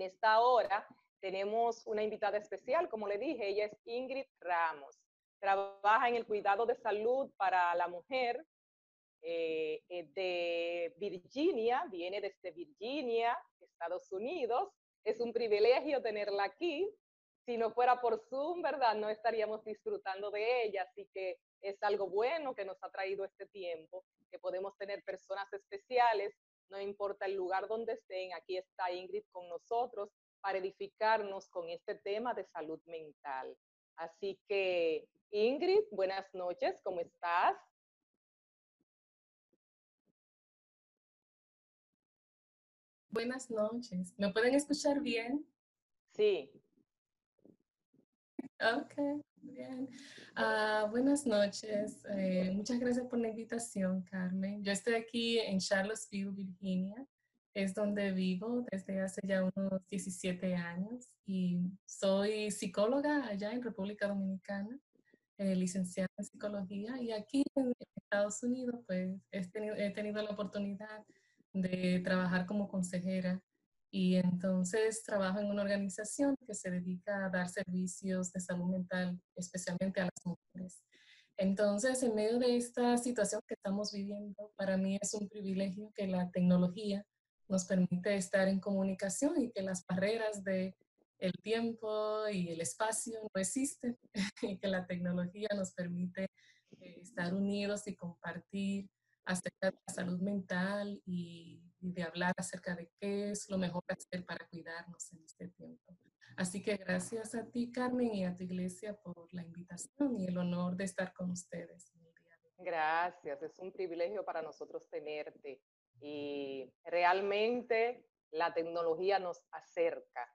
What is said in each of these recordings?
En esta hora tenemos una invitada especial, como le dije, ella es Ingrid Ramos. Trabaja en el cuidado de salud para la mujer eh, eh, de Virginia, viene desde Virginia, Estados Unidos. Es un privilegio tenerla aquí. Si no fuera por Zoom, ¿verdad? No estaríamos disfrutando de ella. Así que es algo bueno que nos ha traído este tiempo, que podemos tener personas especiales, no importa el lugar donde estén. Aquí está Ingrid con nosotros para edificarnos con este tema de salud mental. Así que, Ingrid, buenas noches, ¿cómo estás? Buenas noches. ¿Me pueden escuchar bien? Sí. Ok, Ah, buenas noches. Eh, muchas gracias por la invitación, Carmen. Yo estoy aquí en Charlottesville, Virginia. Es donde vivo desde hace ya unos 17 años y soy psicóloga allá en República Dominicana, eh, licenciada en psicología. Y aquí en Estados Unidos, pues he tenido, he tenido la oportunidad de trabajar como consejera y entonces trabajo en una organización que se dedica a dar servicios de salud mental, especialmente a las mujeres. Entonces, en medio de esta situación que estamos viviendo, para mí es un privilegio que la tecnología nos permite estar en comunicación y que las barreras de el tiempo y el espacio no existen y que la tecnología nos permite eh, estar unidos y compartir acerca de la salud mental y, de hablar acerca de qué es lo mejor hacer para cuidarnos en este tiempo. Así que gracias a ti, Carmen, y a tu iglesia por la invitación y el honor de estar con ustedes. En el día de hoy. Gracias, es un privilegio para nosotros tenerte y realmente la tecnología nos acerca.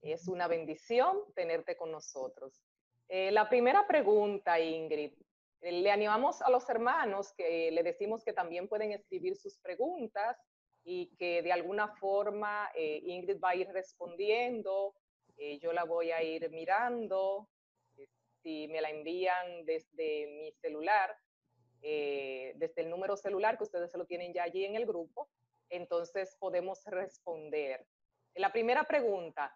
Es una bendición tenerte con nosotros. Eh, la primera pregunta, Ingrid, eh, le animamos a los hermanos que le decimos que también pueden escribir sus preguntas y que de alguna forma eh, Ingrid va a ir respondiendo, eh, yo la voy a ir mirando, si me la envían desde mi celular, desde el número celular que ustedes se lo tienen ya allí en el grupo, entonces podemos responder. La primera pregunta,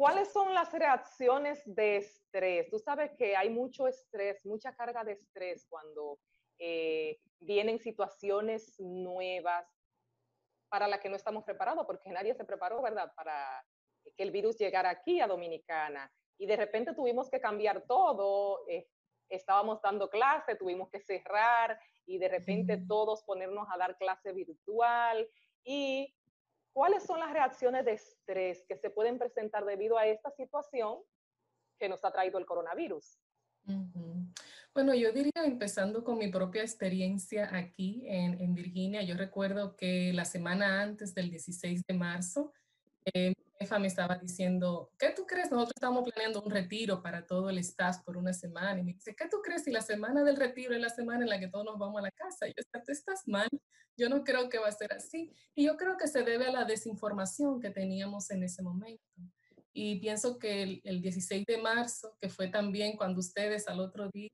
¿Cuáles son las reacciones de estrés? Tú sabes que hay mucho estrés, mucha carga de estrés cuando eh, vienen situaciones nuevas para las que no estamos preparados, porque nadie se preparó, ¿verdad?, para que el virus llegara aquí a Dominicana. Y de repente tuvimos que cambiar todo, eh, estábamos dando clase, tuvimos que cerrar y de repente todos ponernos a dar clase virtual. Y ¿Cuáles son las reacciones de estrés que se pueden presentar debido a esta situación que nos ha traído el coronavirus? Bueno, yo diría empezando con mi propia experiencia aquí en, en, Virginia. Yo recuerdo que la semana antes del 16 de marzo, eh, jefa me estaba diciendo, ¿qué tú crees? Nosotros estamos planeando un retiro para todo el staff por una semana. Y me dice, ¿qué tú crees si la semana del retiro es la semana en la que todos nos vamos a la casa? Y yo, tú estás mal. Yo no creo que va a ser así. Y yo creo que se debe a la desinformación que teníamos en ese momento. Y pienso que el, el 16 de marzo, que fue también cuando ustedes al otro día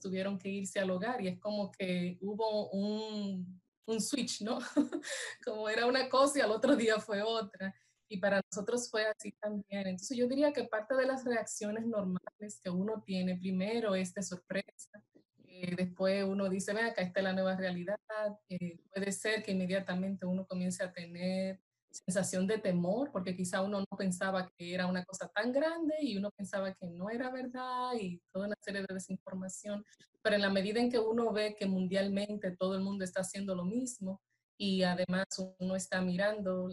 tuvieron que irse al hogar y es como que hubo un, un switch, ¿no? como era una cosa y al otro día fue otra y para nosotros fue así también. Entonces yo diría que parte de las reacciones normales que uno tiene primero es de sorpresa, eh, después uno dice, ve acá está la nueva realidad, eh, puede ser que inmediatamente uno comience a tener sensación de temor, porque quizá uno no pensaba que era una cosa tan grande y uno pensaba que no era verdad y toda una serie de desinformación, pero en la medida en que uno ve que mundialmente todo el mundo está haciendo lo mismo y además uno está mirando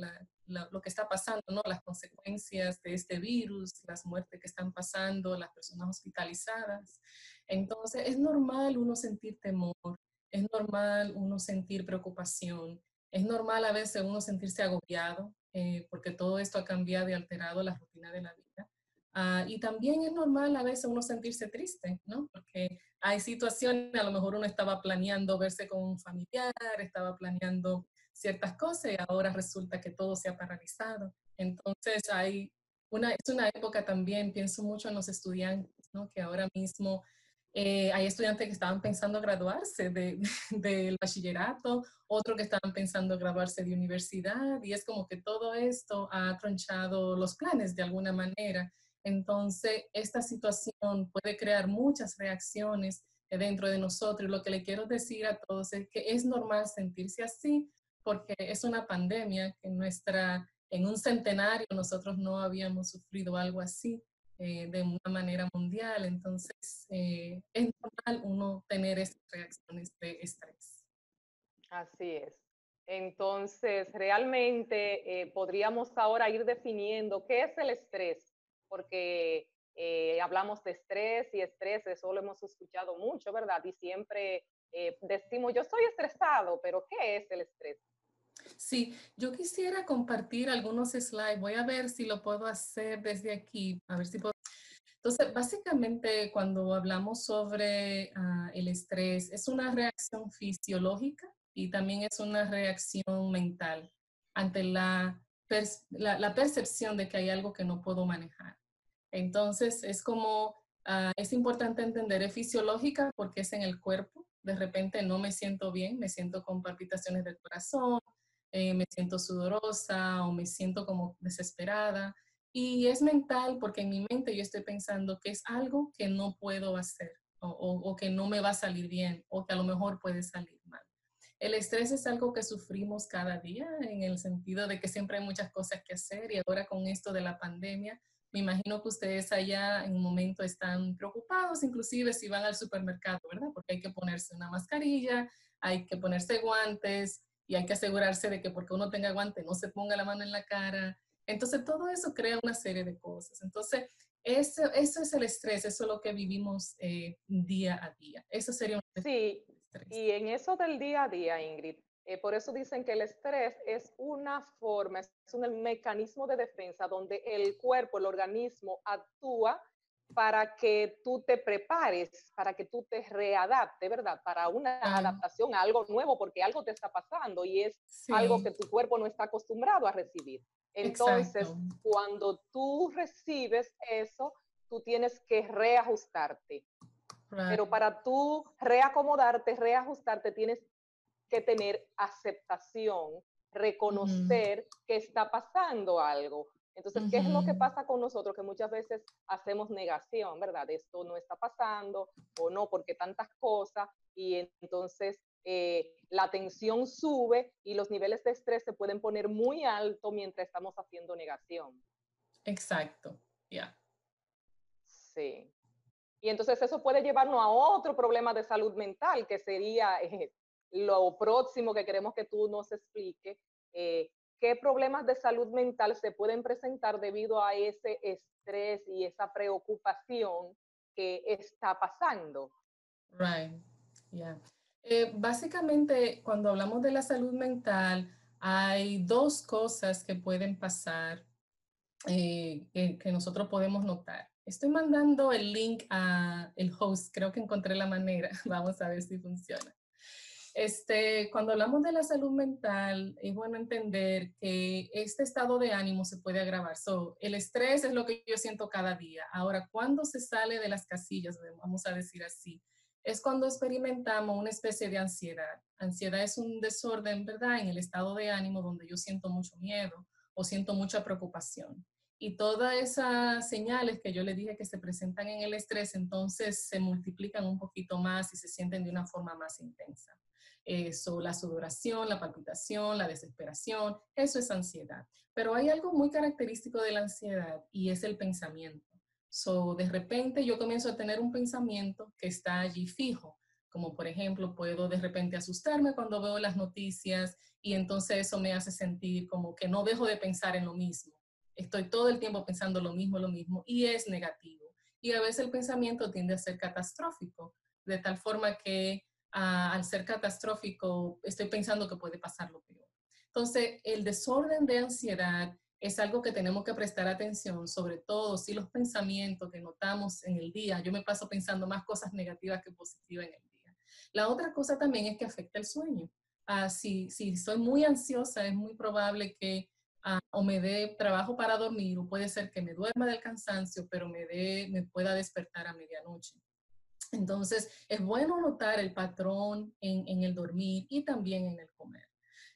lo que está pasando, ¿no? las consecuencias de este virus, las muertes que están pasando, las personas hospitalizadas. Entonces, es normal uno sentir temor, es normal uno sentir preocupación, es normal a veces uno sentirse agobiado, eh, porque todo esto ha cambiado y alterado la rutina de la vida. Ah, y también es normal a veces uno sentirse triste, ¿no? Porque hay situaciones, a lo mejor uno estaba planeando verse con un familiar, estaba planeando ciertas cosas y ahora resulta que todo se ha paralizado. Entonces hay una, es una época también, pienso mucho en los estudiantes, ¿no? que ahora mismo Eh, hay estudiantes que estaban pensando graduarse del de, bachillerato, otros que estaban pensando graduarse de universidad, y es como que todo esto ha tronchado los planes de alguna manera. Entonces, esta situación puede crear muchas reacciones dentro de nosotros. Lo que le quiero decir a todos es que es normal sentirse así, porque es una pandemia que nuestra, en un centenario nosotros no habíamos sufrido algo así. Eh, de una manera mundial. Entonces, eh, es normal uno tener estas reacciones de estrés. Así es. Entonces, realmente eh, podríamos ahora ir definiendo qué es el estrés, porque hablamos de estrés y estrés, eso lo hemos escuchado mucho, ¿verdad? Y siempre decimos, yo estoy estresado, pero ¿qué es el estrés? Sí, yo quisiera compartir algunos slides. Voy a ver si lo puedo hacer desde aquí. A ver si puedo. Entonces, básicamente, cuando hablamos sobre ah, el estrés, es una reacción fisiológica y también es una reacción mental ante la, la, percepción de que hay algo que no puedo manejar. Entonces, es como, ah, es importante entender, es fisiológica porque es en el cuerpo. De repente no me siento bien, me siento con palpitaciones del corazón, eh, me siento sudorosa o me siento como desesperada. Y es mental porque en mi mente yo estoy pensando que es algo que no puedo hacer o, o, que no me va a salir bien o que a lo mejor puede salir mal. El estrés es algo que sufrimos cada día en el sentido de que siempre hay muchas cosas que hacer y ahora con esto de la pandemia, me imagino que ustedes allá en un momento están preocupados, inclusive si van al supermercado, ¿verdad? Porque hay que ponerse una mascarilla, hay que ponerse guantes, y hay que asegurarse de que porque uno tenga guante no se ponga la mano en la cara. Entonces, todo eso crea una serie de cosas. Entonces, eso, eso es el estrés, eso es lo que vivimos eh, día a día. Eso sería un Sí, y en eso del día a día, Ingrid, eh, por eso dicen que el estrés es una forma, es un mecanismo de defensa donde el cuerpo, el organismo actúa para que tú te prepares, para que tú te readaptes, ¿verdad? Para una adaptación a algo nuevo, porque algo te está pasando y es algo que tu cuerpo no está acostumbrado a recibir. Entonces, cuando tú recibes eso, tú tienes que reajustarte. Pero para tú reacomodarte, reajustarte, tienes que tener aceptación, reconocer que está pasando algo. Entonces, ¿qué es lo que pasa con nosotros? Que muchas veces hacemos negación, ¿verdad? Esto no está pasando o no, porque tantas cosas y entonces eh, la tensión sube y los niveles de estrés se pueden poner muy alto mientras estamos haciendo negación. Exacto, ya. Sí. Y entonces eso puede llevarnos a otro problema de salud mental, que sería eh, lo próximo que queremos que tú nos expliques, eh, qué problemas de salud mental se pueden presentar debido a ese estrés y esa preocupación que está pasando. Right, yeah. Eh, básicamente, cuando hablamos de la salud mental, hay dos cosas que pueden pasar eh, que, que, nosotros podemos notar. Estoy mandando el link a el host, creo que encontré la manera, vamos a ver si funciona. Este, cuando hablamos de la salud mental, es bueno entender que este estado de ánimo se puede agravar. So, el estrés es lo que yo siento cada día. Ahora, cuando se sale de las casillas, vamos a decir así, es cuando experimentamos una especie de ansiedad. Ansiedad es un desorden, ¿verdad? En el estado de ánimo donde yo siento mucho miedo o siento mucha preocupación. Y todas esas señales que yo le dije que se presentan en el estrés, entonces se multiplican un poquito más y se sienten de una forma más intensa. Eso, la sudoración, la palpitación, la desesperación, eso es ansiedad. Pero hay algo muy característico de la ansiedad y es el pensamiento. So, de repente yo comienzo a tener un pensamiento que está allí fijo, como por ejemplo puedo de repente asustarme cuando veo las noticias y entonces eso me hace sentir como que no dejo de pensar en lo mismo. Estoy todo el tiempo pensando lo mismo, lo mismo y es negativo. Y a veces el pensamiento tiende a ser catastrófico, de tal forma que al ser catastrófico, estoy pensando que puede pasar lo peor. Entonces, el desorden de ansiedad es algo que tenemos que prestar atención, sobre todo si los pensamientos que notamos en el día, yo me paso pensando más cosas negativas que positivas en el día. La otra cosa también es que afecta el sueño. Ah, si, si soy muy ansiosa, es muy probable que ah, o me dé trabajo para dormir, o puede ser que me duerma del cansancio, pero me, dé, me pueda despertar a medianoche. Entonces, es bueno notar el patrón en, el dormir y también en el comer.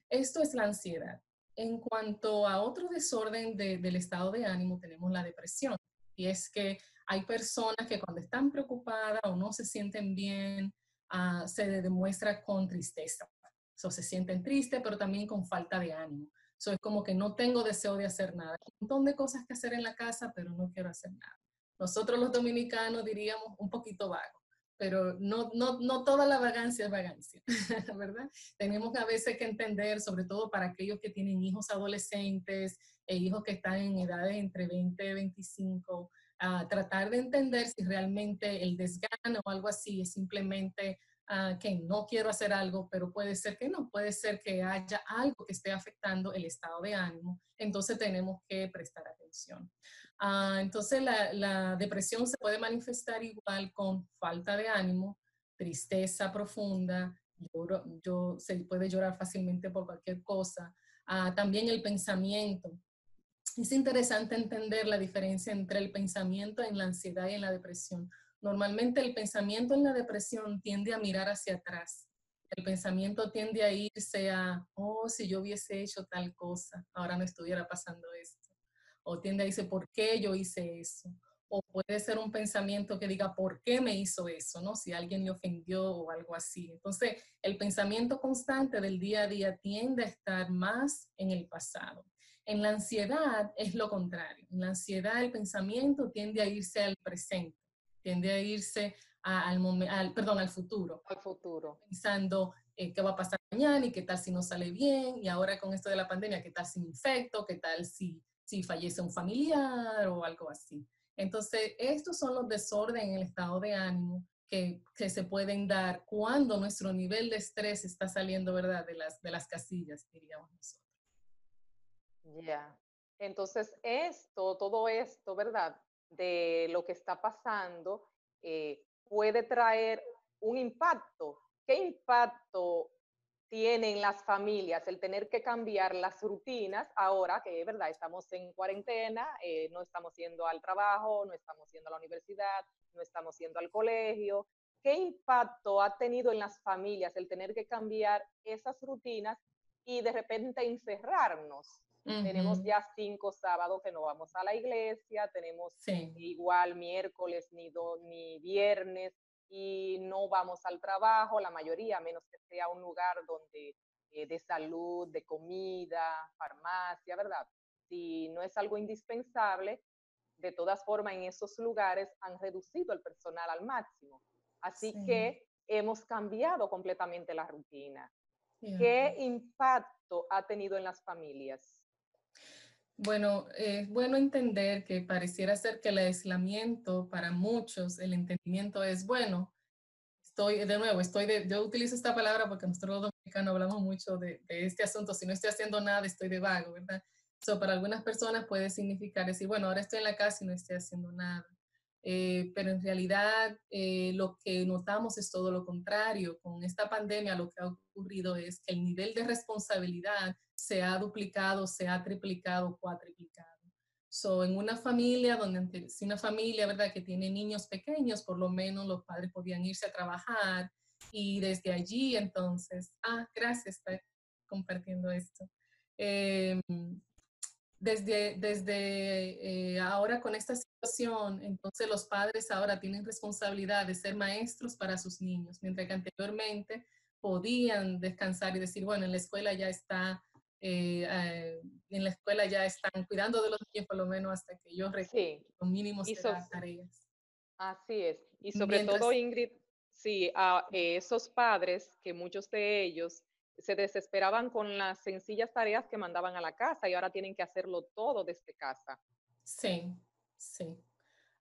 Esto es la ansiedad. En cuanto a otro desorden del estado de ánimo, tenemos la depresión. Y es que hay personas que cuando están preocupadas o no se sienten bien, ah, se demuestra con tristeza. So, se sienten tristes, pero también con falta de ánimo. So, es como que no tengo deseo de hacer nada. Hay un montón de cosas que hacer en la casa, pero no quiero hacer nada. Nosotros los dominicanos diríamos un poquito vago pero no, no, no toda la vagancia es vagancia, ¿verdad? Tenemos a veces que entender, sobre todo para aquellos que tienen hijos adolescentes e hijos que están en edades entre 20 y 25, a tratar de entender si realmente el desgano o algo así es simplemente uh, que no quiero hacer algo, pero puede ser que no, puede ser que haya algo que esté afectando el estado de ánimo, entonces tenemos que prestar atención. Ah, entonces la, depresión se puede manifestar igual con falta de ánimo, tristeza profunda, yo, se puede llorar fácilmente por cualquier cosa. Ah, también el pensamiento. Es interesante entender la diferencia entre el pensamiento en la ansiedad y en la depresión. Normalmente el pensamiento en la depresión tiende a mirar hacia atrás. El pensamiento tiende a irse a, oh, si yo hubiese hecho tal cosa, ahora no estuviera pasando esto o tiende a decir, ¿por qué yo hice eso? O puede ser un pensamiento que diga, ¿por qué me hizo eso? ¿no? Si alguien me ofendió o algo así. Entonces, el pensamiento constante del día a día tiende a estar más en el pasado. En la ansiedad es lo contrario. En la ansiedad el pensamiento tiende a irse al presente, tiende a irse al, al, perdón, al futuro. Al futuro. Pensando eh, qué va a pasar mañana y qué tal si no sale bien, y ahora con esto de la pandemia, qué tal si me infecto, qué tal si si fallece un familiar o algo así. Entonces, estos son los desórdenes en el estado de ánimo que, que, se pueden dar cuando nuestro nivel de estrés está saliendo, ¿verdad?, de las, de las casillas, diríamos nosotros. Ya. Entonces, esto, todo esto, ¿verdad?, de lo que está pasando, eh, puede traer un impacto. ¿Qué impacto tienen las familias el tener que cambiar las rutinas ahora que, es verdad, estamos en cuarentena, eh, no estamos yendo al trabajo, no estamos yendo a la universidad, no estamos yendo al colegio. ¿Qué impacto ha tenido en las familias el tener que cambiar esas rutinas y de repente encerrarnos? Tenemos ya cinco sábados que no vamos a la iglesia, tenemos igual miércoles ni, ni viernes y no vamos al trabajo, la mayoría, a menos que sea un lugar donde eh, de salud, de comida, farmacia, ¿verdad? Si no es algo indispensable, de todas formas en esos lugares han reducido el personal al máximo. Así que hemos cambiado completamente la rutina. ¿Qué impacto ha tenido en las familias? Bueno, es bueno entender que pareciera ser que el aislamiento para muchos, el entendimiento es bueno. Estoy, de nuevo, estoy de, yo utilizo esta palabra porque nosotros los dominicanos hablamos mucho de, este asunto. Si no estoy haciendo nada, estoy de vago, ¿verdad? So, para algunas personas puede significar decir, bueno, ahora estoy en la casa y no estoy haciendo nada. Eh, pero en realidad eh, lo que notamos es todo lo contrario. Con esta pandemia lo que ha ocurrido es que el nivel de responsabilidad se ha duplicado, se ha triplicado, cuatriplicado. So, en una familia, donde si una familia, ¿verdad?, que tiene niños pequeños, por lo menos los padres podían irse a trabajar y desde allí entonces, ah, gracias, está compartiendo esto. Em, desde, desde eh, ahora con esta situación, entonces los padres ahora tienen responsabilidad de ser maestros para sus niños, mientras que anteriormente podían descansar y decir, bueno, en la escuela ya está, eh, eh, en la escuela ya están cuidando de los niños por lo menos hasta que yo reciba los mínimos de las tareas. Así es. Y sobre todo, Ingrid, sí, a esos padres, que muchos de ellos se desesperaban con las sencillas tareas que mandaban a la casa y ahora tienen que hacerlo todo desde casa. Sí, sí.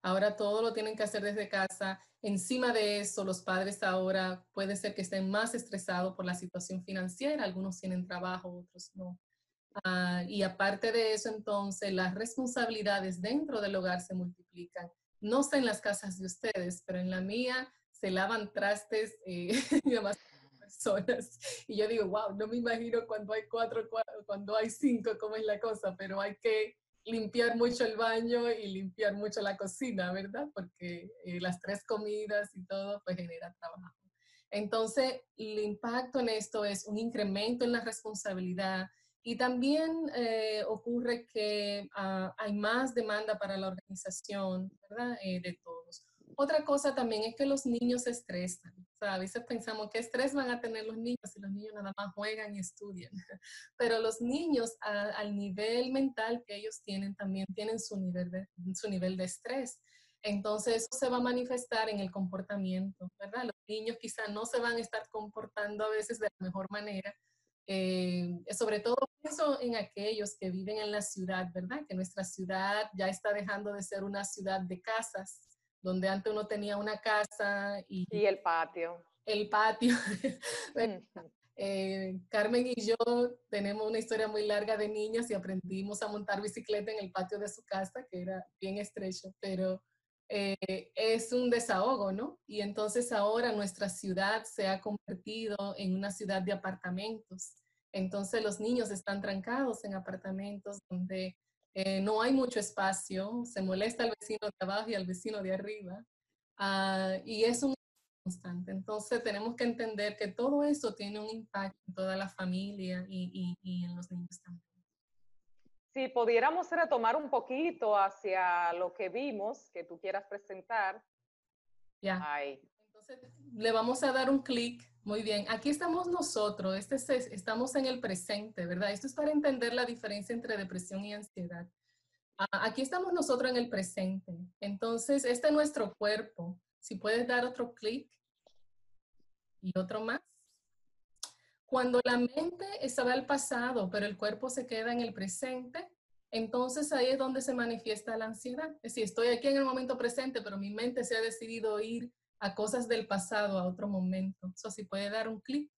Ahora todo lo tienen que hacer desde casa. Encima de eso, los padres ahora puede ser que estén más estresados por la situación financiera. Algunos tienen trabajo, otros no. Ah, y aparte de eso, entonces, las responsabilidades dentro del hogar se multiplican. No está en las casas de ustedes, pero en la mía se lavan trastes eh, personas. Y yo digo, wow, no me imagino cuando hay cuatro, cuando hay cinco, cómo es la cosa, pero hay que limpiar mucho el baño y limpiar mucho la cocina, ¿verdad? Porque eh, las tres comidas y todo, pues genera trabajo. Entonces, el impacto en esto es un incremento en la responsabilidad y también eh, ocurre que ah, hay más demanda para la organización, ¿verdad? Eh, de todos. Otra cosa también es que los niños se estresan. Sea, a veces pensamos qué estrés van a tener los niños si los niños nada más juegan y estudian. Pero los niños al nivel mental que ellos tienen también tienen su nivel de, su nivel de estrés. Entonces, eso se va a manifestar en el comportamiento, ¿verdad? Los niños quizá no se van a estar comportando a veces de la mejor manera. Eh, sobre todo eso en aquellos que viven en la ciudad, ¿verdad? Que nuestra ciudad ya está dejando de ser una ciudad de casas, donde antes uno tenía una casa y... Y el patio. El patio. Eh, Carmen y yo tenemos una historia muy larga de niñas y aprendimos a montar bicicleta en el patio de su casa, que era bien estrecho, pero eh, es un desahogo, ¿no? Y entonces ahora nuestra ciudad se ha convertido en una ciudad de apartamentos. Entonces los niños están trancados en apartamentos donde eh, no hay mucho espacio, se molesta al vecino de abajo y al vecino de arriba, ah, y es un constante. Entonces tenemos que entender que todo eso tiene un impacto en toda la familia y, en los niños también. Si pudiéramos retomar un poquito hacia lo que vimos, que tú quieras presentar. Ya. Le vamos a dar un clic. Muy bien, aquí estamos nosotros, este estamos en el presente, ¿verdad? Esto es para entender la diferencia entre depresión y ansiedad. Ah, aquí estamos nosotros en el presente. Entonces, este es nuestro cuerpo. Si puedes dar otro clic y otro más. Cuando la mente estaba al pasado, pero el cuerpo se queda en el presente, entonces ahí es donde se manifiesta la ansiedad. Es decir, estoy aquí en el momento presente, pero mi mente se ha decidido ir a cosas del pasado, a otro momento. Eso sí puede dar un clic.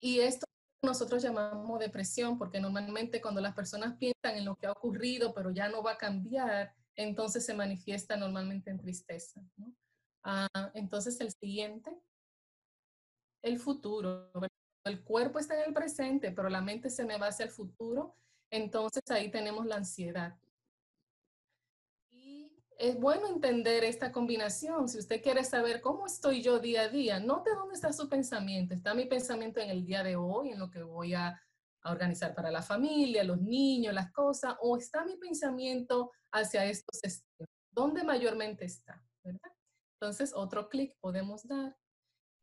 Y esto nosotros llamamos depresión, porque normalmente cuando las personas piensan en lo que ha ocurrido, pero ya no va a cambiar, entonces se manifiesta normalmente en tristeza. Ah, entonces el siguiente, el futuro. El cuerpo está en el presente, pero la mente se me va hacia el futuro, entonces ahí tenemos la ansiedad es bueno entender esta combinación. Si usted quiere saber cómo estoy yo día a día, note dónde está su pensamiento. ¿Está mi pensamiento en el día de hoy, en lo que voy a, organizar para la familia, los niños, las cosas? ¿O está mi pensamiento hacia estos estilos? ¿Dónde mayormente está? Entonces, otro clic podemos dar.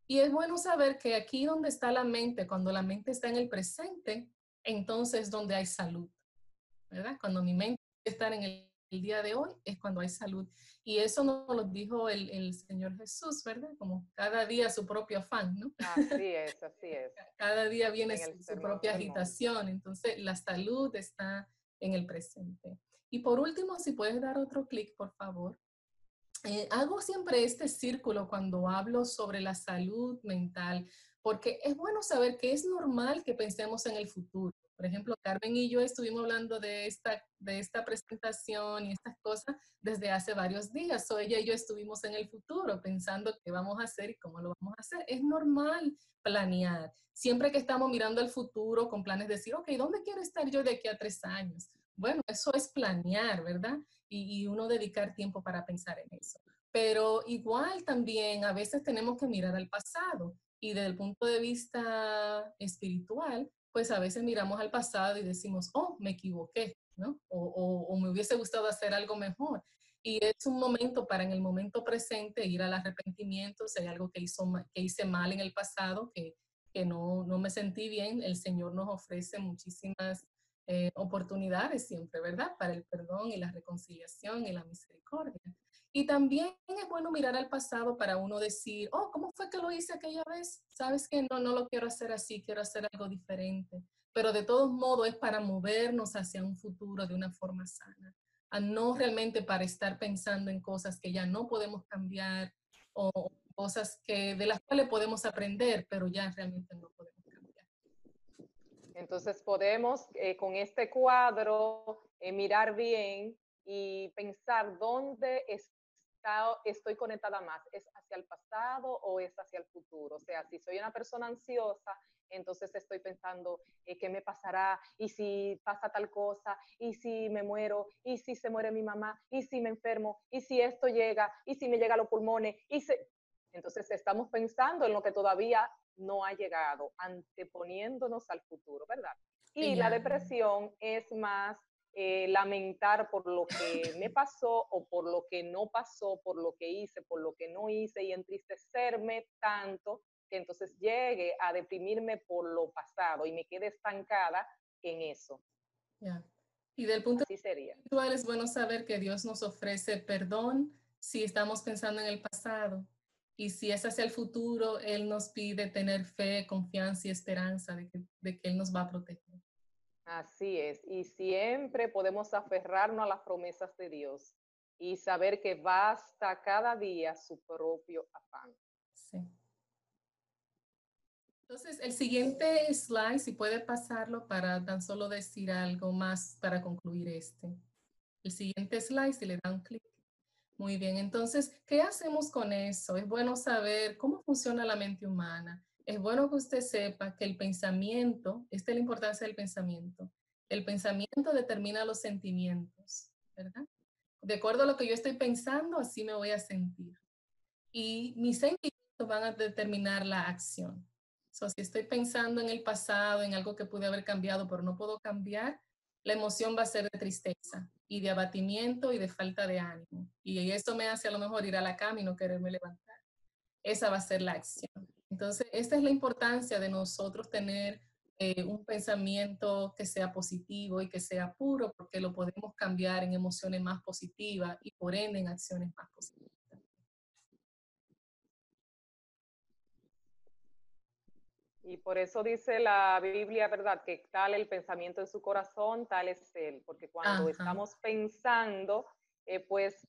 Y es bueno saber que aquí donde está la mente, cuando la mente está en el presente, entonces donde hay salud. ¿verdad? Cuando mi mente está en el el día de hoy es cuando hay salud. Y eso nos lo dijo el, el, Señor Jesús, ¿verdad? Como cada día su propio afán, ¿no? Así es, así es. Cada día viene su, propia agitación. Entonces, la salud está en el presente. Y por último, si puedes dar otro clic, por favor. Eh, hago siempre este círculo cuando hablo sobre la salud mental, porque es bueno saber que es normal que pensemos en el futuro. Por ejemplo, Carmen y yo estuvimos hablando de esta, de esta presentación y estas cosas desde hace varios días. O ella y yo estuvimos en el futuro pensando qué vamos a hacer y cómo lo vamos a hacer. Es normal planear. Siempre que estamos mirando al futuro con planes de decir, ok, ¿dónde quiero estar yo de aquí a tres años? Bueno, eso es planear, ¿verdad? Y, y uno dedicar tiempo para pensar en eso. Pero igual también a veces tenemos que mirar al pasado y desde el punto de vista espiritual, pues a veces miramos al pasado y decimos, oh, me equivoqué, ¿no? O, me hubiese gustado hacer algo mejor. Y es un momento para en el momento presente ir al arrepentimiento, si hay algo que, hizo, que hice mal en el pasado, que, que no, no me sentí bien, el Señor nos ofrece muchísimas eh, oportunidades siempre, ¿verdad? Para el perdón y la reconciliación y la misericordia. Y también es bueno mirar al pasado para uno decir, oh, ¿cómo fue que lo hice aquella vez? Sabes que no, no lo quiero hacer así, quiero hacer algo diferente. Pero de todos modos es para movernos hacia un futuro de una forma sana, a no realmente para estar pensando en cosas que ya no podemos cambiar o cosas que, de las cuales podemos aprender, pero ya realmente no podemos cambiar. Entonces podemos eh, con este cuadro eh, mirar bien y pensar dónde es está, estoy conectada más? ¿Es hacia el pasado o es hacia el futuro? O sea, si soy una persona ansiosa, entonces estoy pensando eh, qué me pasará y si pasa tal cosa y si me muero y si se muere mi mamá y si me enfermo y si esto llega y si me llega a los pulmones y se... Entonces estamos pensando en lo que todavía no ha llegado, anteponiéndonos al futuro, ¿verdad? Y la depresión es más eh, lamentar por lo que me pasó o por lo que no pasó, por lo que hice, por lo que no hice y entristecerme tanto que entonces llegue a deprimirme por lo pasado y me quede estancada en eso. Y del punto de vista espiritual es bueno saber que Dios nos ofrece perdón si estamos pensando en el pasado. Y si es hacia el futuro, Él nos pide tener fe, confianza y esperanza de que, de que Él nos va a proteger. Así es. Y siempre podemos aferrarnos a las promesas de Dios y saber que basta cada día su propio afán. Sí. Entonces, el siguiente slide, si puede pasarlo para tan solo decir algo más para concluir este. El siguiente slide, si le da un clic. Muy bien, entonces, ¿qué hacemos con eso? Es bueno saber cómo funciona la mente humana. Es bueno que usted sepa que el pensamiento, esta es la importancia del pensamiento, el pensamiento determina los sentimientos, ¿verdad? De acuerdo a lo que yo estoy pensando, así me voy a sentir. Y mis sentimientos van a determinar la acción si estoy pensando en el pasado, en algo que pude haber cambiado, pero no puedo cambiar, la emoción va a ser de tristeza y de abatimiento y de falta de ánimo. Y eso me hace a lo mejor ir a la cama y no quererme levantar. Esa va a ser la acción. Entonces, esta es la importancia de nosotros tener eh, un pensamiento que sea positivo y que sea puro, porque lo podemos cambiar en emociones más positivas y por ende en acciones más positivas. Y por eso dice la Biblia, ¿verdad? Que tal el pensamiento en su corazón, tal es él. Porque cuando estamos pensando, eh, pues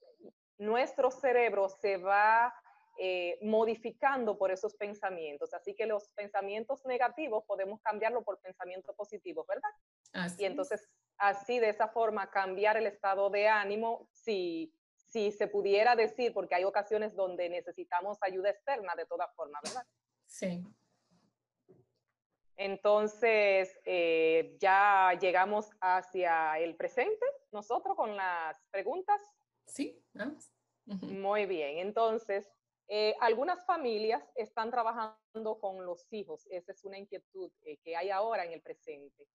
nuestro cerebro se va eh, modificando por esos pensamientos. Así que los pensamientos negativos podemos cambiarlo por pensamientos positivos, ¿verdad? y entonces, así de esa forma, cambiar el estado de ánimo, si, si se pudiera decir, porque hay ocasiones donde necesitamos ayuda externa de toda forma, ¿verdad? Sí. Entonces, eh, ya llegamos hacia el presente, nosotros con las preguntas. Sí, Muy bien, entonces, eh, algunas familias están trabajando con los hijos, esa es una inquietud eh, que hay ahora en el presente.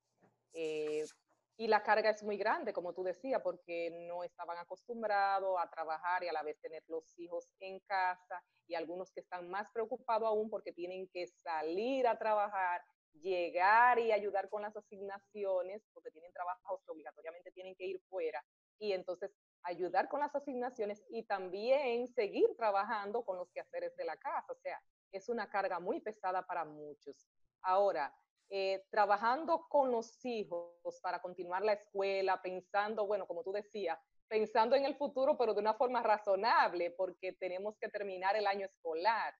y la carga es muy grande, como tú decías, porque no estaban acostumbrados a trabajar y a la vez tener los hijos en casa, y algunos que están más preocupados aún porque tienen que salir a trabajar llegar y ayudar con las asignaciones, porque tienen trabajos que obligatoriamente tienen que ir fuera, y entonces ayudar con las asignaciones y también seguir trabajando con los quehaceres de la casa. O sea, es una carga muy pesada para muchos. Ahora, eh, trabajando con los hijos para continuar la escuela, pensando, bueno, como tú decías, pensando en el futuro, pero de una forma razonable, porque tenemos que terminar el año escolar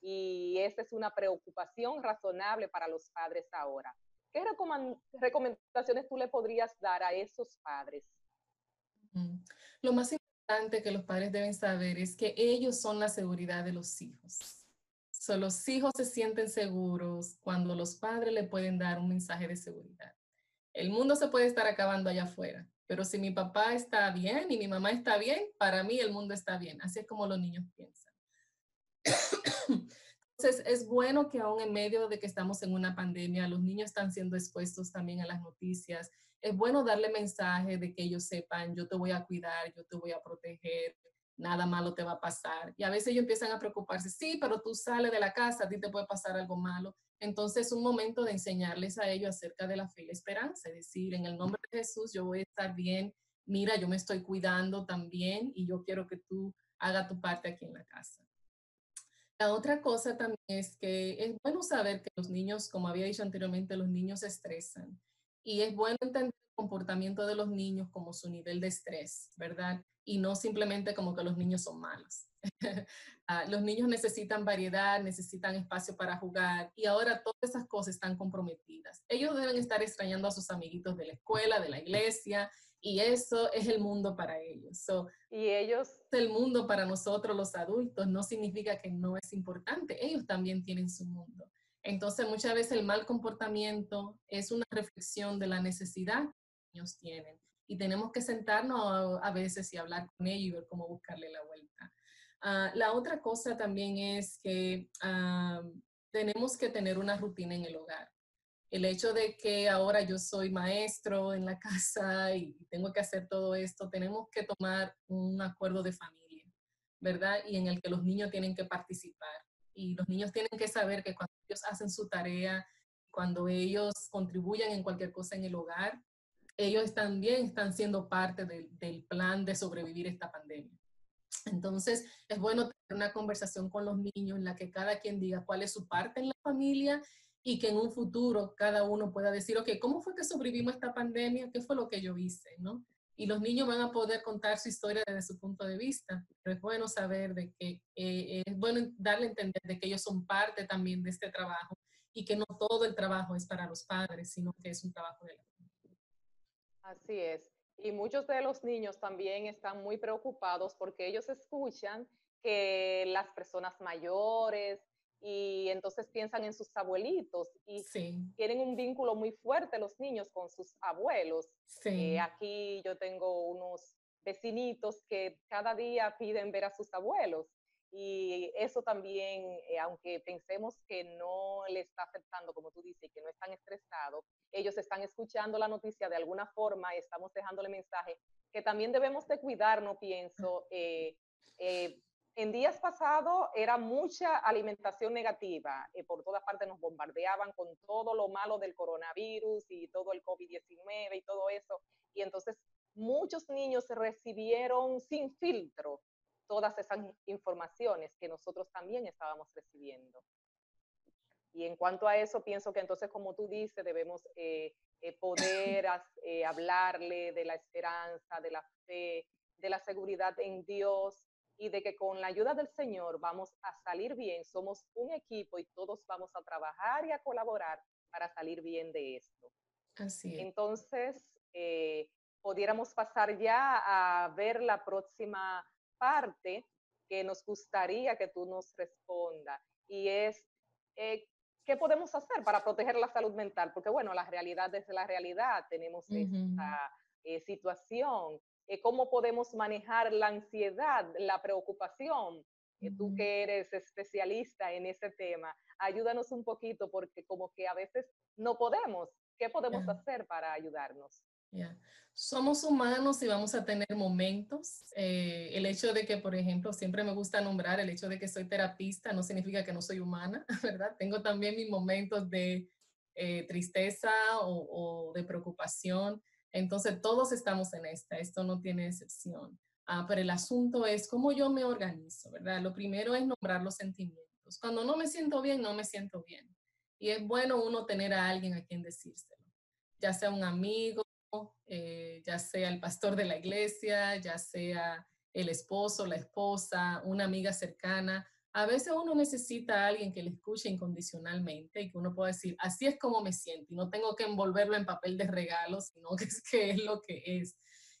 y esa es una preocupación razonable para los padres ahora. ¿Qué recomendaciones tú le podrías dar a esos padres? Lo más importante que los padres deben saber es que ellos son la seguridad de los hijos. So, los hijos se sienten seguros cuando los padres le pueden dar un mensaje de seguridad. El mundo se puede estar acabando allá afuera, pero si mi papá está bien y mi mamá está bien, para mí el mundo está bien. Así es como los niños piensan. Es bueno que aún en medio de que estamos en una pandemia, los niños están siendo expuestos también a las noticias. Es bueno darle mensaje de que ellos sepan, yo te voy a cuidar, yo te voy a proteger, nada malo te va a pasar. Y a veces ellos empiezan a preocuparse, sí, pero tú sales de la casa, a ti te puede pasar algo malo. Entonces es un momento de enseñarles a ellos acerca de la fe y la esperanza, es decir, en el nombre de Jesús yo voy a estar bien, mira, yo me estoy cuidando también y yo quiero que tú haga tu parte aquí en la casa. La otra cosa también es que es bueno saber que los niños, como había dicho anteriormente, los niños se estresan. Y es bueno entender el comportamiento de los niños como su nivel de estrés, ¿verdad? Y no simplemente como que los niños son malos. Ah, los niños necesitan variedad, necesitan espacio para jugar y ahora todas esas cosas están comprometidas. Ellos deben estar extrañando a sus amiguitos de la escuela, de la iglesia Y eso es el mundo para ellos. y ellos... El mundo para nosotros los adultos no significa que no es importante. Ellos también tienen su mundo. Entonces, muchas veces el mal comportamiento es una reflexión de la necesidad que los niños tienen. Y tenemos que sentarnos a, veces y hablar con ellos y ver cómo buscarle la vuelta. Ah, la otra cosa también es que ah, tenemos que tener una rutina en el hogar. El hecho de que ahora yo soy maestro en la casa y tengo que hacer todo esto, tenemos que tomar un acuerdo de familia, ¿verdad? Y en el que los niños tienen que participar. Y los niños tienen que saber que cuando ellos hacen su tarea, cuando ellos contribuyan en cualquier cosa en el hogar, ellos también están siendo parte del plan de sobrevivir esta pandemia. Entonces, es bueno tener una conversación con los niños en la que cada quien diga cuál es su parte en la familia y que en un futuro cada uno pueda decir, ok, ¿cómo fue que sobrevivimos esta pandemia? ¿Qué fue lo que yo hice? ¿no? Y los niños van a poder contar su historia desde su punto de vista. Pero es bueno saber de que, eh, es bueno darle a entender de que ellos son parte también de este trabajo y que no todo el trabajo es para los padres, sino que es un trabajo de la. Así es. Y muchos de los niños también están muy preocupados porque ellos escuchan que las personas mayores y entonces piensan en sus abuelitos y tienen un vínculo muy fuerte los niños con sus abuelos. Eh, aquí yo tengo unos vecinitos que cada día piden ver a sus abuelos y eso también, eh, aunque pensemos que no le está afectando, como tú dices, que no están estresados, ellos están escuchando la noticia de alguna forma, estamos dejándole mensaje, que también debemos de cuidarnos, pienso. Eh, eh, en días pasados era mucha alimentación negativa, por todas partes nos bombardeaban con todo lo malo del coronavirus y todo el COVID-19 y todo eso, y entonces muchos niños recibieron sin filtro todas esas informaciones que nosotros también estábamos recibiendo. Y en cuanto a eso, pienso que entonces, como tú dices, debemos eh, eh, poder eh, hablarle de la esperanza, de la fe, de la seguridad en Dios y de que con la ayuda del Señor vamos a salir bien. Somos un equipo y todos vamos a trabajar y a colaborar para salir bien de esto. Así Entonces, pudiéramos pasar ya a ver la próxima parte que nos gustaría que tú nos responda y es eh, qué podemos hacer para proteger la salud mental, porque bueno, la realidad es la realidad, tenemos esta eh, situación, eh, cómo podemos manejar la ansiedad, la preocupación. Tú que eres especialista en ese tema, ayúdanos un poquito porque como que a veces no podemos. ¿Qué podemos hacer para ayudarnos? Somos humanos y vamos a tener momentos. Eh, el hecho de que, por ejemplo, siempre me gusta nombrar el hecho de que soy terapista no significa que no soy humana, ¿verdad? Tengo también mis momentos de eh, tristeza o, de preocupación. Entonces, todos estamos en esta, esto no tiene excepción. Ah, pero el asunto es cómo yo me organizo, ¿verdad? Lo primero es nombrar los sentimientos. Cuando no me siento bien, no me siento bien. Y es bueno uno tener a alguien a quien decírselo, ya sea un amigo, eh, ya sea el pastor de la iglesia, ya sea el esposo, la esposa, una amiga cercana. A veces uno necesita a alguien que le escuche incondicionalmente y que uno pueda decir, así es como me siento y no tengo que envolverlo en papel de regalo, sino que es, lo que es.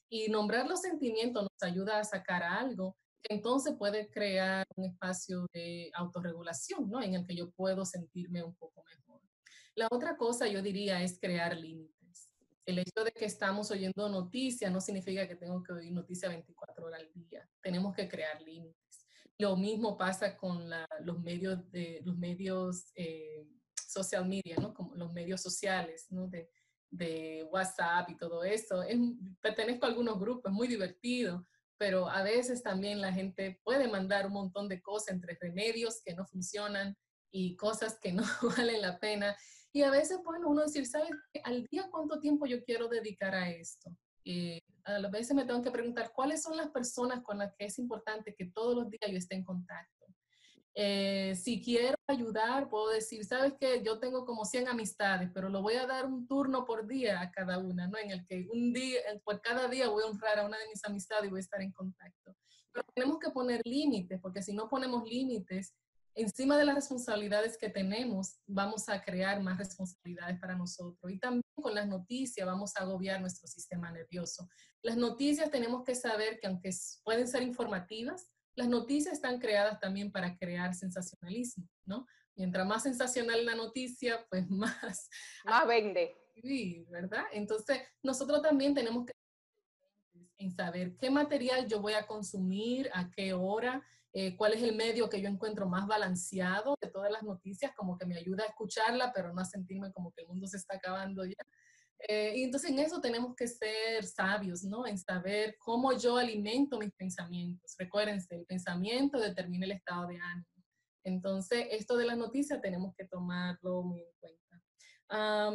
Y nombrar los sentimientos nos ayuda a sacar algo que entonces puede crear un espacio de autorregulación, ¿no? En el que yo puedo sentirme un poco mejor. La otra cosa yo diría es crear límites el hecho de que estamos oyendo noticias no significa que tengo que oír noticias 24 horas al día. Tenemos que crear límites. Lo mismo pasa con los medios de los medios eh, social media, ¿no? Como los medios sociales, ¿no? De, WhatsApp y todo eso. pertenezco a algunos grupos, es muy divertido, pero a veces también la gente puede mandar un montón de cosas entre remedios que no funcionan y cosas que no valen la pena. Y a veces, bueno, uno decir, ¿sabes? Al día, ¿cuánto tiempo yo quiero dedicar a esto? Y a veces me tengo que preguntar, ¿cuáles son las personas con las que es importante que todos los días yo esté en contacto? Eh, si quiero ayudar, puedo decir, ¿sabes qué? Yo tengo como 100 amistades, pero lo voy a dar un turno por día a cada una, ¿no? En el que un día, por cada día voy a honrar a una de mis amistades y voy a estar en contacto. Pero tenemos que poner límites, porque si no ponemos límites, encima de las responsabilidades que tenemos, vamos a crear más responsabilidades para nosotros. Y también con las noticias vamos a agobiar nuestro sistema nervioso. Las noticias tenemos que saber que aunque pueden ser informativas, las noticias están creadas también para crear sensacionalismo, ¿no? Mientras más sensacional la noticia, pues más... Más vende. Sí, ¿verdad? Entonces, nosotros también tenemos que en saber qué material yo voy a consumir, a qué hora, eh, cuál es el medio que yo encuentro más balanceado de todas las noticias, como que me ayuda a escucharla, pero no a sentirme como que el mundo se está acabando ya. Eh, y entonces en eso tenemos que ser sabios, ¿no? En saber cómo yo alimento mis pensamientos. Recuérdense, el pensamiento determina el estado de ánimo. Entonces, esto de la noticia tenemos que tomarlo muy en cuenta.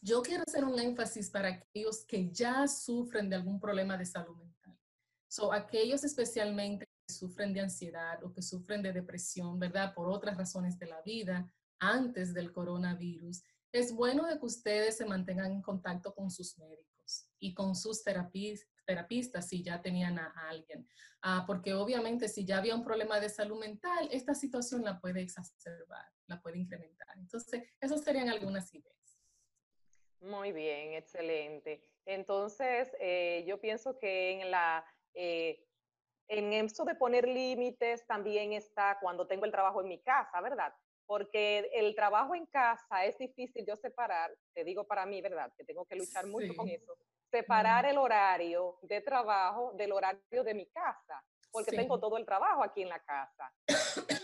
yo quiero hacer un énfasis para aquellos que ya sufren de algún problema de salud mental. So, aquellos especialmente sufren de ansiedad o que sufren de depresión, ¿verdad? Por otras razones de la vida antes del coronavirus es bueno de que ustedes se mantengan en contacto con sus médicos y con sus terapistas si ya tenían a, alguien, ah, porque obviamente si ya había un problema de salud mental, esta situación la puede exacerbar, la puede incrementar. Entonces, esas serían algunas ideas. Muy bien, excelente. Entonces, eh, yo pienso que en la... Eh, en eso de poner límites también está cuando tengo el trabajo en mi casa, ¿verdad? porque el trabajo en casa es difícil yo separar, te digo para mí, ¿verdad? Que tengo que luchar mucho con eso, separar el horario de trabajo del horario de mi casa, porque tengo todo el trabajo aquí en la casa.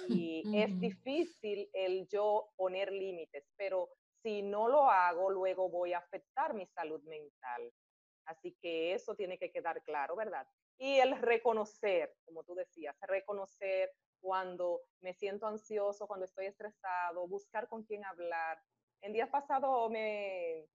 Y es difícil el yo poner límites, pero si no lo hago, luego voy a afectar mi salud mental. Así que eso tiene que quedar claro, ¿verdad? Y el reconocer, como tú decías, reconocer cuando me siento ansioso, cuando estoy estresado, buscar con quién hablar. En días pasados me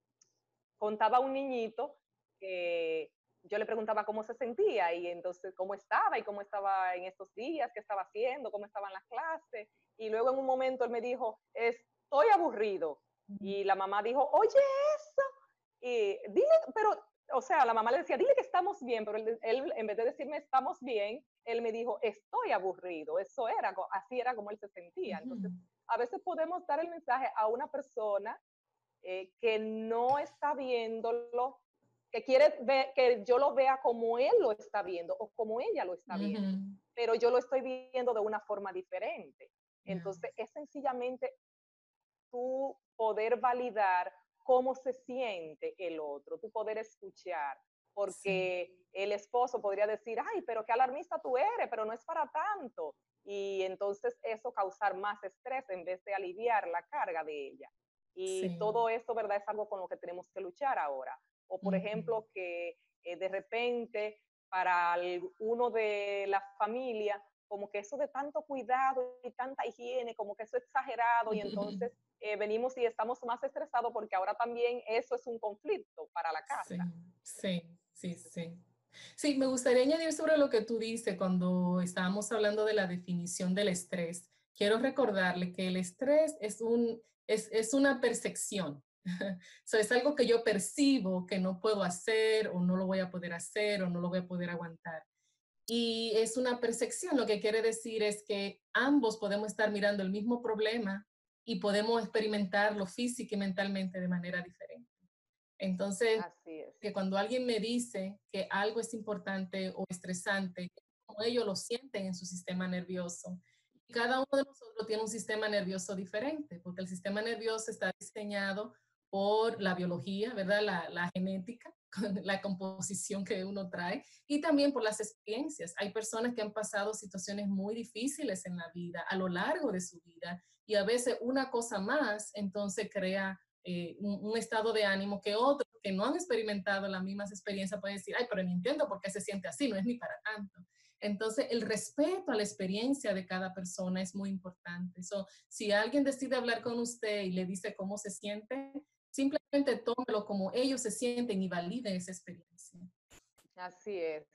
contaba un niñito que yo le preguntaba cómo se sentía y entonces cómo estaba y cómo estaba en estos días, qué estaba haciendo, cómo estaban las clases. Y luego en un momento él me dijo, estoy aburrido. Y la mamá dijo, oye eso. Y dile, pero o sea, la mamá le decía, dile que estamos bien, pero él, en vez de decirme estamos bien, él me dijo, estoy aburrido. Eso era, así era como él se sentía. Entonces, a veces podemos dar el mensaje a una persona eh, que no está viéndolo, que quiere ver, que yo lo vea como él lo está viendo o como ella lo está viendo, pero yo lo estoy viendo de una forma diferente. Entonces, es sencillamente tú poder validar cómo se siente el otro, tú poder escuchar, porque el esposo podría decir, ay, pero qué alarmista tú eres, pero no es para tanto. Y entonces eso causar más estrés en vez de aliviar la carga de ella. Y todo esto, ¿verdad? Es algo con lo que tenemos que luchar ahora. O por ejemplo, que eh, de repente para uno de la familia, como que eso de tanto cuidado y tanta higiene, como que eso es exagerado y entonces eh, venimos y estamos más estresados porque ahora también eso es un conflicto para la casa. Sí, sí, sí. Sí, me gustaría añadir sobre lo que tú dices cuando estábamos hablando de la definición del estrés. Quiero recordarle que el estrés es, un, es, es una percepción. so, es algo que yo percibo que no puedo hacer o no lo voy a poder hacer o no lo voy a poder aguantar. Y es una percepción, lo que quiere decir es que ambos podemos estar mirando el mismo problema y podemos experimentarlo física y mentalmente de manera diferente. Entonces, que cuando alguien me dice que algo es importante o estresante, como ellos lo sienten en su sistema nervioso, cada uno de nosotros tiene un sistema nervioso diferente, porque el sistema nervioso está diseñado por la biología, ¿verdad? La, la, genética, la composición que uno trae y también por las experiencias. Hay personas que han pasado situaciones muy difíciles en la vida, a lo largo de su vida, y a veces una cosa más, entonces crea eh, un, estado de ánimo que otros que no han experimentado las mismas experiencias pueden decir, ay, pero ni entiendo por qué se siente así, no es ni para tanto. Entonces, el respeto a la experiencia de cada persona es muy importante. So, si alguien decide hablar con usted y le dice cómo se siente, simplemente tómelo como ellos se sienten y validen esa experiencia. Así es.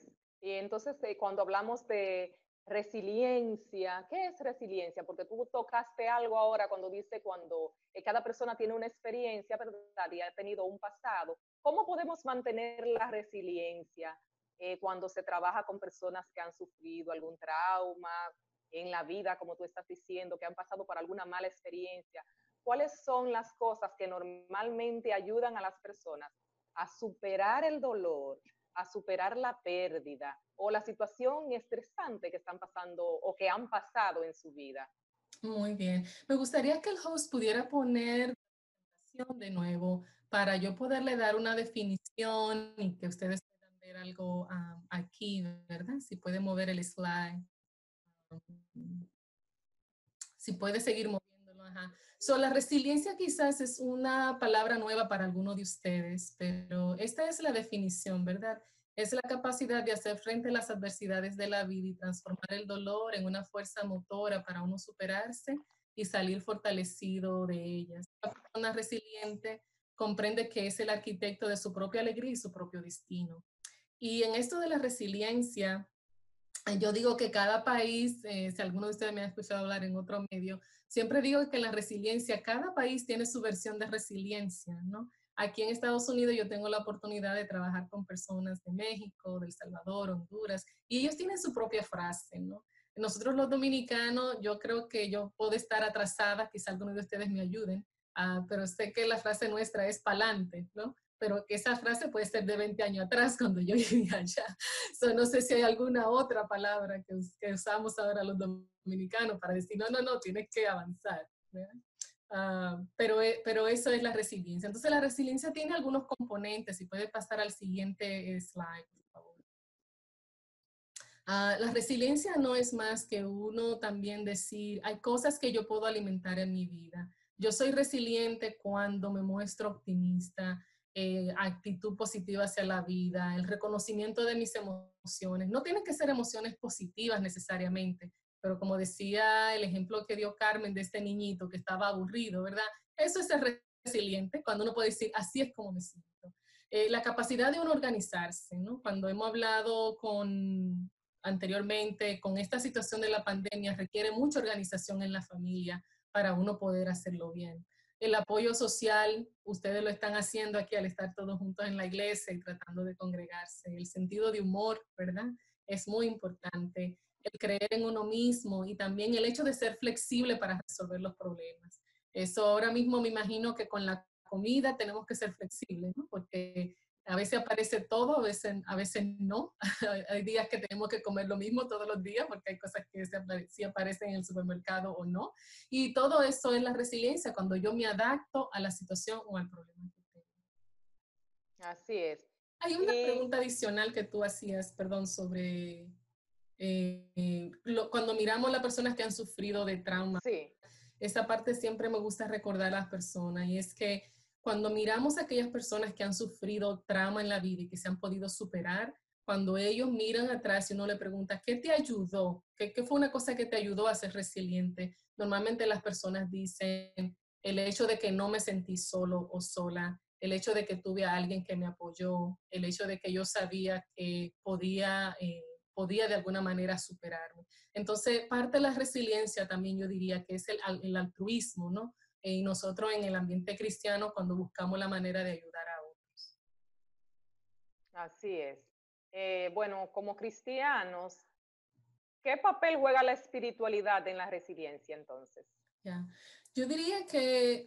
Y entonces, eh, cuando hablamos de resiliencia. ¿Qué es resiliencia? Porque tú tocaste algo ahora cuando dice cuando eh, cada persona tiene una experiencia, ¿verdad? Y ha tenido un pasado. ¿Cómo podemos mantener la resiliencia eh, cuando se trabaja con personas que han sufrido algún trauma, en la vida, como tú estás diciendo, que han pasado por alguna mala experiencia, ¿cuáles son las cosas que normalmente ayudan a las personas a superar el dolor, a superar la pérdida o la situación estresante que están pasando o que han pasado en su vida? Muy bien. Me gustaría que el host pudiera poner de nuevo para yo poderle dar una definición y que ustedes puedan ver algo aquí, ¿verdad? Si puede mover el slide. si puede seguir moviéndolo. Ajá. So, la resiliencia quizás es una palabra nueva para algunos de ustedes, pero esta es la definición, ¿verdad? Es la capacidad de hacer frente a las adversidades de la vida y transformar el dolor en una fuerza motora para uno superarse y salir fortalecido de ellas. La persona resiliente comprende que es el arquitecto de su propia alegría y su propio destino. Y en esto de la resiliencia, yo digo que cada país, eh, si alguno de ustedes me ha escuchado hablar en otro medio, siempre digo que la resiliencia, cada país tiene su versión de resiliencia, ¿no? Aquí en Estados Unidos yo tengo la oportunidad de trabajar con personas de México, de El Salvador, Honduras, y ellos tienen su propia frase, ¿no? Nosotros los dominicanos, yo creo que yo puedo estar atrasada, quizá algunos de ustedes me ayuden, ah, pero sé que la frase nuestra es pa'lante, ¿no? Pero que esa frase puede ser de 20 años atrás cuando yo vivía allá. So, no sé si hay alguna otra palabra que, que, usamos ahora los dominicanos para decir, no, no, no, tienes que avanzar. Uh, pero, e, pero eso es la resiliencia. Entonces la resiliencia tiene algunos componentes y puede pasar al siguiente slide. Ah, la resiliencia no es más que uno también decir, hay cosas que yo puedo alimentar en mi vida. Yo soy resiliente cuando me muestro optimista, eh, actitud positiva hacia la vida, el reconocimiento de mis emociones. No tienen que ser emociones positivas necesariamente, pero como decía el ejemplo que dio Carmen de este niñito que estaba aburrido, ¿verdad? Eso es ser resiliente, cuando uno puede decir, así es como me siento. Eh, la capacidad de uno organizarse, ¿no? Cuando hemos hablado con anteriormente, con esta situación de la pandemia, requiere mucha organización en la familia para uno poder hacerlo bien. El apoyo social, ustedes lo están haciendo aquí al estar todos juntos en la iglesia y tratando de congregarse. El sentido de humor, ¿verdad? Es muy importante. El creer en uno mismo y también el hecho de ser flexible para resolver los problemas. Eso ahora mismo me imagino que con la comida tenemos que ser flexibles, ¿no? Porque a veces aparece todo, a veces, a veces no. hay días que tenemos que comer lo mismo todos los días porque hay cosas que sí aparecen en el supermercado o no. Y todo eso es la resiliencia, cuando yo me adapto a la situación o al problema que tengo. Así es. Hay una pregunta adicional que tú hacías, perdón, sobre eh, cuando miramos las personas que han sufrido de trauma. Sí. Esa parte siempre me gusta recordar a las personas y es que cuando miramos a aquellas personas que han sufrido trauma en la vida y que se han podido superar, cuando ellos miran atrás y uno le pregunta, ¿qué te ayudó? ¿Qué, ¿Qué, fue una cosa que te ayudó a ser resiliente? Normalmente las personas dicen el hecho de que no me sentí solo o sola, el hecho de que tuve a alguien que me apoyó, el hecho de que yo sabía que podía, eh, podía de alguna manera superarme. Entonces, parte de la resiliencia también yo diría que es el altruismo, ¿no? Y nosotros en el ambiente cristiano cuando buscamos la manera de ayudar a otros. Así es. Eh, bueno, como cristianos, ¿qué papel juega la espiritualidad en la resiliencia entonces? Ya, Yo diría que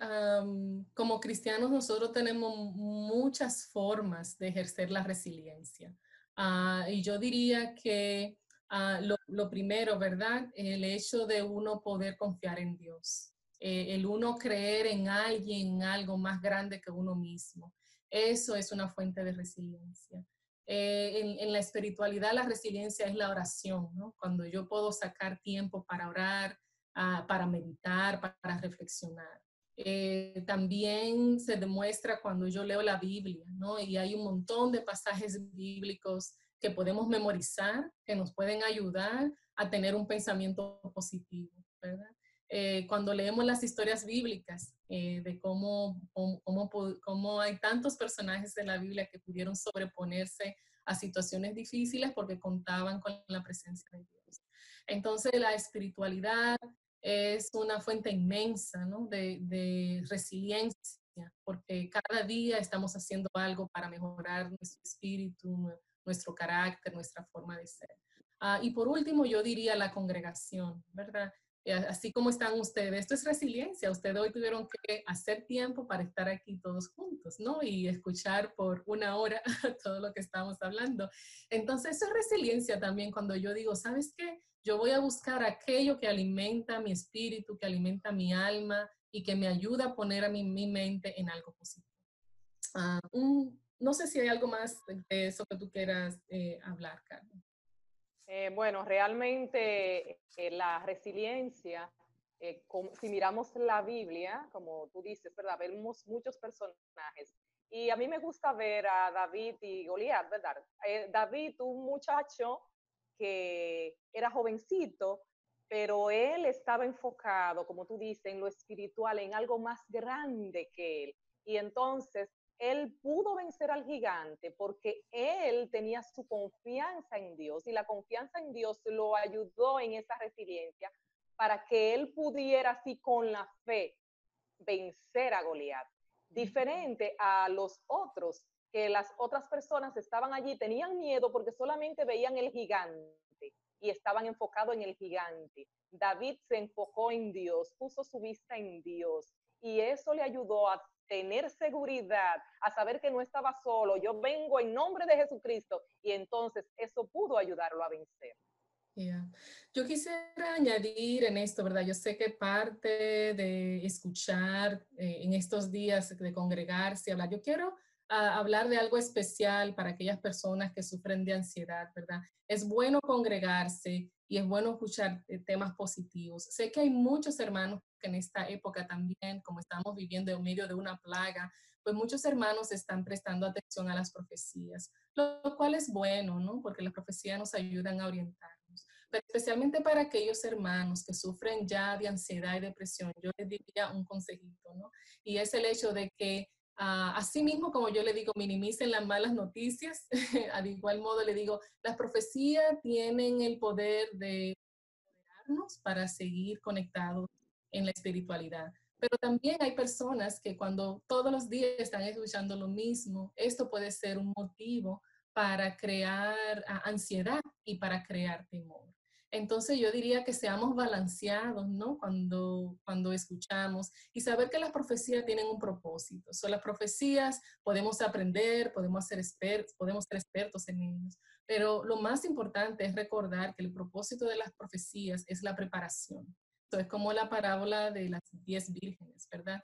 como cristianos nosotros tenemos muchas formas de ejercer la resiliencia. Ah, y yo diría que ah, lo, lo, primero, ¿verdad? El hecho de uno poder confiar en Dios. Eh, el uno creer en alguien, en algo más grande que uno mismo. Eso es una fuente de resiliencia. Eh, en, la espiritualidad la resiliencia es la oración, ¿no? Cuando yo puedo sacar tiempo para orar, ah, para meditar, para, reflexionar. Eh, también se demuestra cuando yo leo la Biblia, ¿no? Y hay un montón de pasajes bíblicos que podemos memorizar, que nos pueden ayudar a tener un pensamiento positivo, ¿verdad? Eh, cuando leemos las historias bíblicas eh, de cómo, cómo, cómo, hay tantos personajes de la Biblia que pudieron sobreponerse a situaciones difíciles porque contaban con la presencia de Dios. Entonces la espiritualidad es una fuente inmensa ¿no? de, de resiliencia porque cada día estamos haciendo algo para mejorar nuestro espíritu, nuestro carácter, nuestra forma de ser. Ah, y por último, yo diría la congregación, ¿verdad? Eh, así como están ustedes. Esto es resiliencia. Ustedes hoy tuvieron que hacer tiempo para estar aquí todos juntos, ¿no? Y escuchar por una hora todo lo que estamos hablando. Entonces, eso es resiliencia también cuando yo digo, ¿sabes qué? Yo voy a buscar aquello que alimenta mi espíritu, que alimenta mi alma y que me ayuda a poner a mi, mente en algo positivo. Ah, no sé si hay algo más de eso que tú quieras eh, hablar, Carmen. Eh, bueno, realmente eh, la resiliencia, eh, si miramos la Biblia, como tú dices, ¿verdad? Vemos muchos personajes. Y a mí me gusta ver a David y Goliat, ¿verdad? David, un muchacho que era jovencito, pero él estaba enfocado, como tú dices, en lo espiritual, en algo más grande que él. Y entonces él pudo vencer al gigante porque él tenía su confianza en Dios y la confianza en Dios lo ayudó en esa resiliencia para que él pudiera así con la fe vencer a Goliat. Diferente a los otros, que las otras personas estaban allí, tenían miedo porque solamente veían el gigante y estaban enfocados en el gigante. David se enfocó en Dios, puso su vista en Dios y eso le ayudó a tener seguridad, a saber que no estaba solo, yo vengo en nombre de Jesucristo y entonces eso pudo ayudarlo a vencer. Yo quisiera añadir en esto, ¿verdad? Yo sé que parte de escuchar eh, en estos días, de congregarse, hablar, yo quiero ah, hablar de algo especial para aquellas personas que sufren de ansiedad, ¿verdad? Es bueno congregarse y es bueno escuchar eh, temas positivos. Sé que hay muchos hermanos que en esta época también, como estamos viviendo en medio de una plaga, pues muchos hermanos están prestando atención a las profecías, lo cual es bueno, ¿no? Porque las profecías nos ayudan a orientarnos. Pero especialmente para aquellos hermanos que sufren ya de ansiedad y depresión, yo les diría un consejito, ¿no? Y es el hecho de que Uh, así mismo, como yo le digo, minimicen las malas noticias. Al igual modo le digo, las profecías tienen el poder de para seguir conectados en la espiritualidad. Pero también hay personas que cuando todos los días están escuchando lo mismo, esto puede ser un motivo para crear ah, ansiedad y para crear temor. Entonces yo diría que seamos balanceados, ¿no? Cuando, cuando escuchamos y saber que las profecías tienen un propósito. Son las profecías, podemos aprender, podemos ser, expertos, podemos ser expertos en ellos, pero lo más importante es recordar que el propósito de las profecías es la preparación. Entonces, como la parábola de las diez vírgenes, ¿verdad?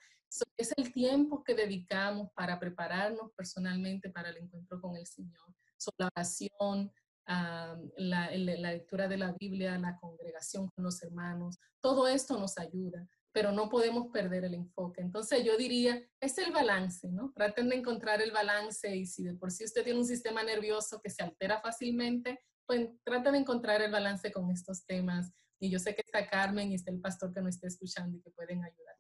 es el tiempo que dedicamos para prepararnos personalmente para el encuentro con el Señor. Son la oración, la, lectura de la Biblia, la congregación con los hermanos, todo esto nos ayuda, pero no podemos perder el enfoque. Entonces yo diría, es el balance, ¿no? Traten de encontrar el balance y si de por sí usted tiene un sistema nervioso que se altera fácilmente, pues traten de encontrar el balance con estos temas y yo sé que está Carmen y está el pastor que nos está escuchando y que pueden ayudar.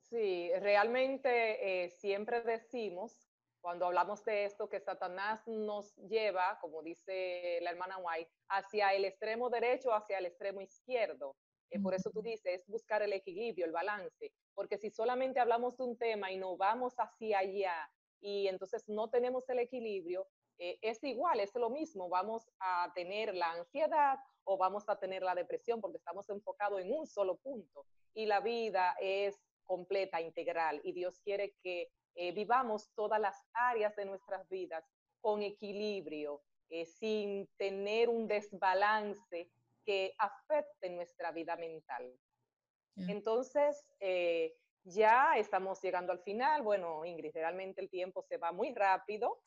Sí, realmente eh, siempre decimos, cuando hablamos de esto, que Satanás nos lleva, como dice la hermana White, hacia el extremo derecho, hacia el extremo izquierdo. Eh, por eso tú dices, es buscar el equilibrio, el balance, porque si solamente hablamos de un tema y no vamos hacia allá y entonces no tenemos el equilibrio, eh, es igual, es lo mismo, vamos a tener la ansiedad o vamos a tener la depresión porque estamos enfocados en un solo punto. Y la vida es completa, integral, y Dios quiere que eh, vivamos todas las áreas de nuestras vidas con equilibrio, eh, sin tener un desbalance que afecte nuestra vida mental. Entonces, eh, ya estamos llegando al final. Bueno, Ingrid, realmente el tiempo se va muy rápido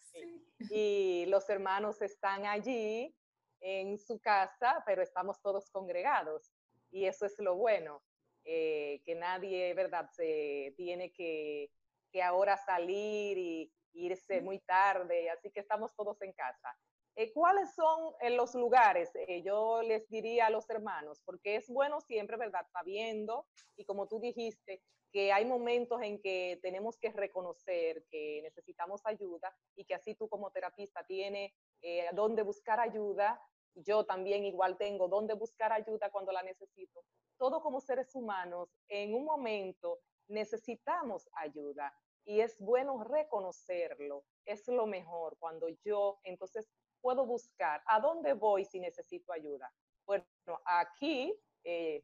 y los hermanos están allí en su casa, pero estamos todos congregados. Y eso es lo bueno, eh, que nadie, ¿verdad?, se tiene que, que ahora salir y irse muy tarde, así que estamos todos en casa. Eh, ¿Cuáles son eh, los lugares? yo les diría a los hermanos, porque es bueno siempre, ¿verdad? Sabiendo, y como tú dijiste, que hay momentos en que tenemos que reconocer que necesitamos ayuda y que así tú como terapista tienes eh, dónde buscar ayuda, yo también igual tengo dónde buscar ayuda cuando la necesito. Todo como seres humanos, en un momento necesitamos ayuda y es bueno reconocerlo, es lo mejor cuando yo entonces puedo buscar? ¿A dónde voy si necesito ayuda? Bueno, aquí eh,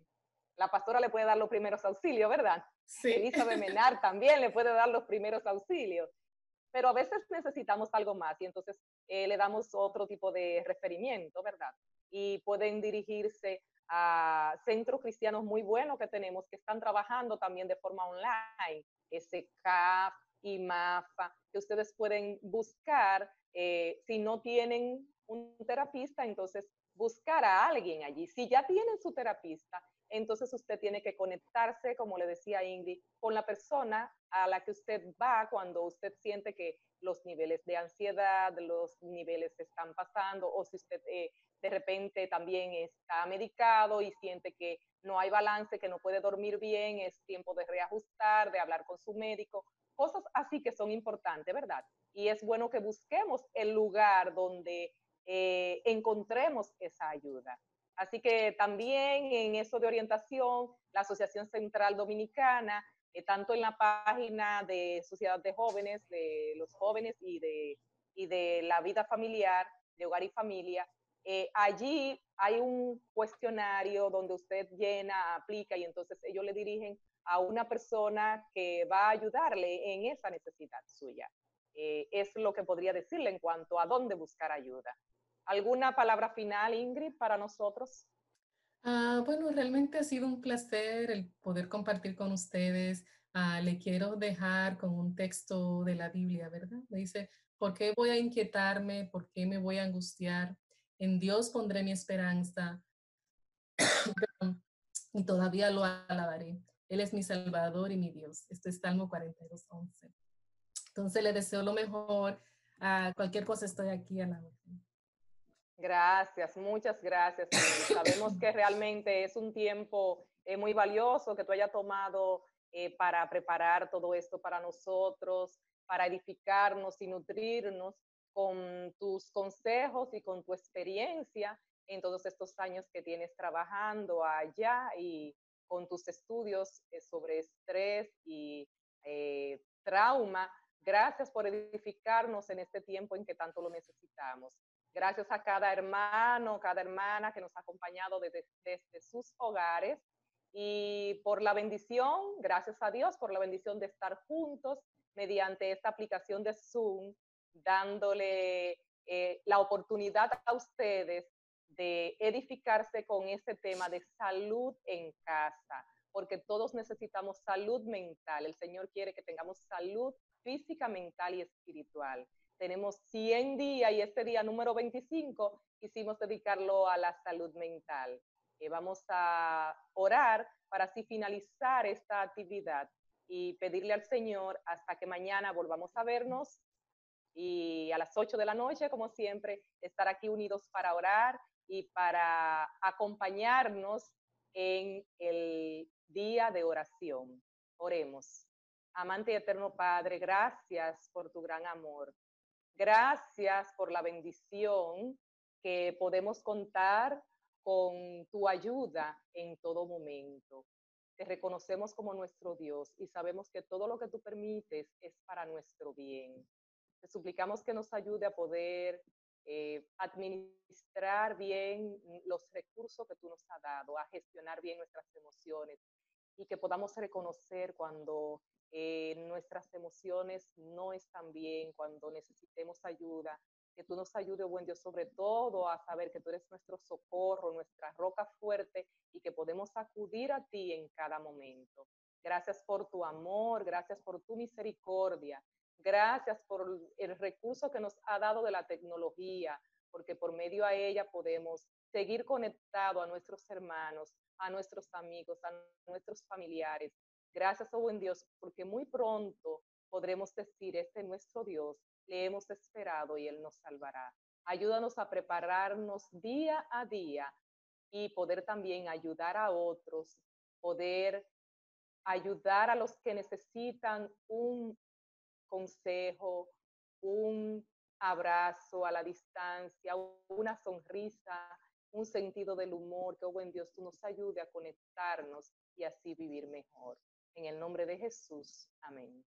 la pastora le puede dar los primeros auxilios, ¿verdad? Sí. Elizabeth Menar también le puede dar los primeros auxilios. Pero a veces necesitamos algo más y entonces eh, le damos otro tipo de referimiento, ¿verdad? Y pueden dirigirse a centros cristianos muy buenos que tenemos que están trabajando también de forma online, SCAF, IMAFA, que ustedes pueden buscar. Eh, si no tienen un terapista, entonces buscar a alguien allí. Si ya tienen su terapista, entonces usted tiene que conectarse, como le decía Ingrid, con la persona a la que usted va cuando usted siente que los niveles de ansiedad, los niveles están pasando, o si usted eh, de repente también está medicado y siente que no hay balance, que no puede dormir bien, es tiempo de reajustar, de hablar con su médico, cosas así que son importantes, ¿verdad? Y es bueno que busquemos el lugar donde eh, encontremos esa ayuda. Así que también en eso de orientación, la Asociación Central Dominicana, eh, tanto en la página de Sociedad de Jóvenes, de los jóvenes y de, y de la vida familiar, de hogar y familia, eh, allí hay un cuestionario donde usted llena, aplica y entonces ellos le dirigen a una persona que va a ayudarle en esa necesidad suya. Eh, es lo que podría decirle en cuanto a dónde buscar ayuda. ¿Alguna palabra final, Ingrid, para nosotros? Ah, bueno, realmente ha sido un placer el poder compartir con ustedes. Ah, le quiero dejar con un texto de la Biblia, ¿verdad? Me dice, ¿por qué voy a inquietarme? ¿Por qué me voy a angustiar? En Dios pondré mi esperanza y todavía lo alabaré. Él es mi Salvador y mi Dios. Esto es Salmo 42, 11. Entonces le deseo lo mejor. A cualquier cosa estoy aquí a. Gracias, muchas gracias. Sabemos que realmente es un tiempo eh, muy valioso que tú hayas tomado eh, para preparar todo esto para nosotros, para edificarnos y nutrirnos con tus consejos y con tu experiencia en todos estos años que tienes trabajando allá y con tus estudios eh, sobre estrés y trauma. Gracias por edificarnos en este tiempo en que tanto lo necesitamos. Gracias a cada hermano, cada hermana que nos ha acompañado desde, sus hogares y por la bendición, gracias a Dios por la bendición de estar juntos mediante esta aplicación de Zoom, dándole eh, la oportunidad a ustedes de edificarse con este tema de salud en casa, porque todos necesitamos salud mental. El Señor quiere que tengamos salud física, mental y espiritual. Tenemos 100 días y este día número 25 quisimos dedicarlo a la salud mental. Eh, vamos a orar para así finalizar esta actividad y pedirle al Señor hasta que mañana volvamos a vernos y a las 8 de la noche, como siempre, estar aquí unidos para orar y para acompañarnos en el día de oración. Oremos. Amante y eterno Padre, gracias por tu gran amor. Gracias por la bendición que podemos contar con tu ayuda en todo momento. Te reconocemos como nuestro Dios y sabemos que todo lo que tú permites es para nuestro bien. Te suplicamos que nos ayude a poder eh, administrar bien los recursos que tú nos has dado, a gestionar bien nuestras emociones y que podamos reconocer cuando eh, nuestras emociones no están bien, cuando necesitemos ayuda, que tú nos ayudes, buen Dios, sobre todo a saber que tú eres nuestro socorro, nuestra roca fuerte y que podemos acudir a ti en cada momento. Gracias por tu amor, gracias por tu misericordia, gracias por el recurso que nos ha dado de la tecnología, porque por medio a ella podemos seguir conectado a nuestros hermanos, a nuestros amigos, a nuestros familiares Gracias, oh buen Dios, porque muy pronto podremos decir, este nuestro Dios, le hemos esperado y Él nos salvará. Ayúdanos a prepararnos día a día y poder también ayudar a otros, poder ayudar a los que necesitan un consejo, un abrazo a la distancia, una sonrisa, un sentido del humor, que, oh buen Dios, tú nos ayude a conectarnos y así vivir mejor. En el nombre de Jesús. Amén.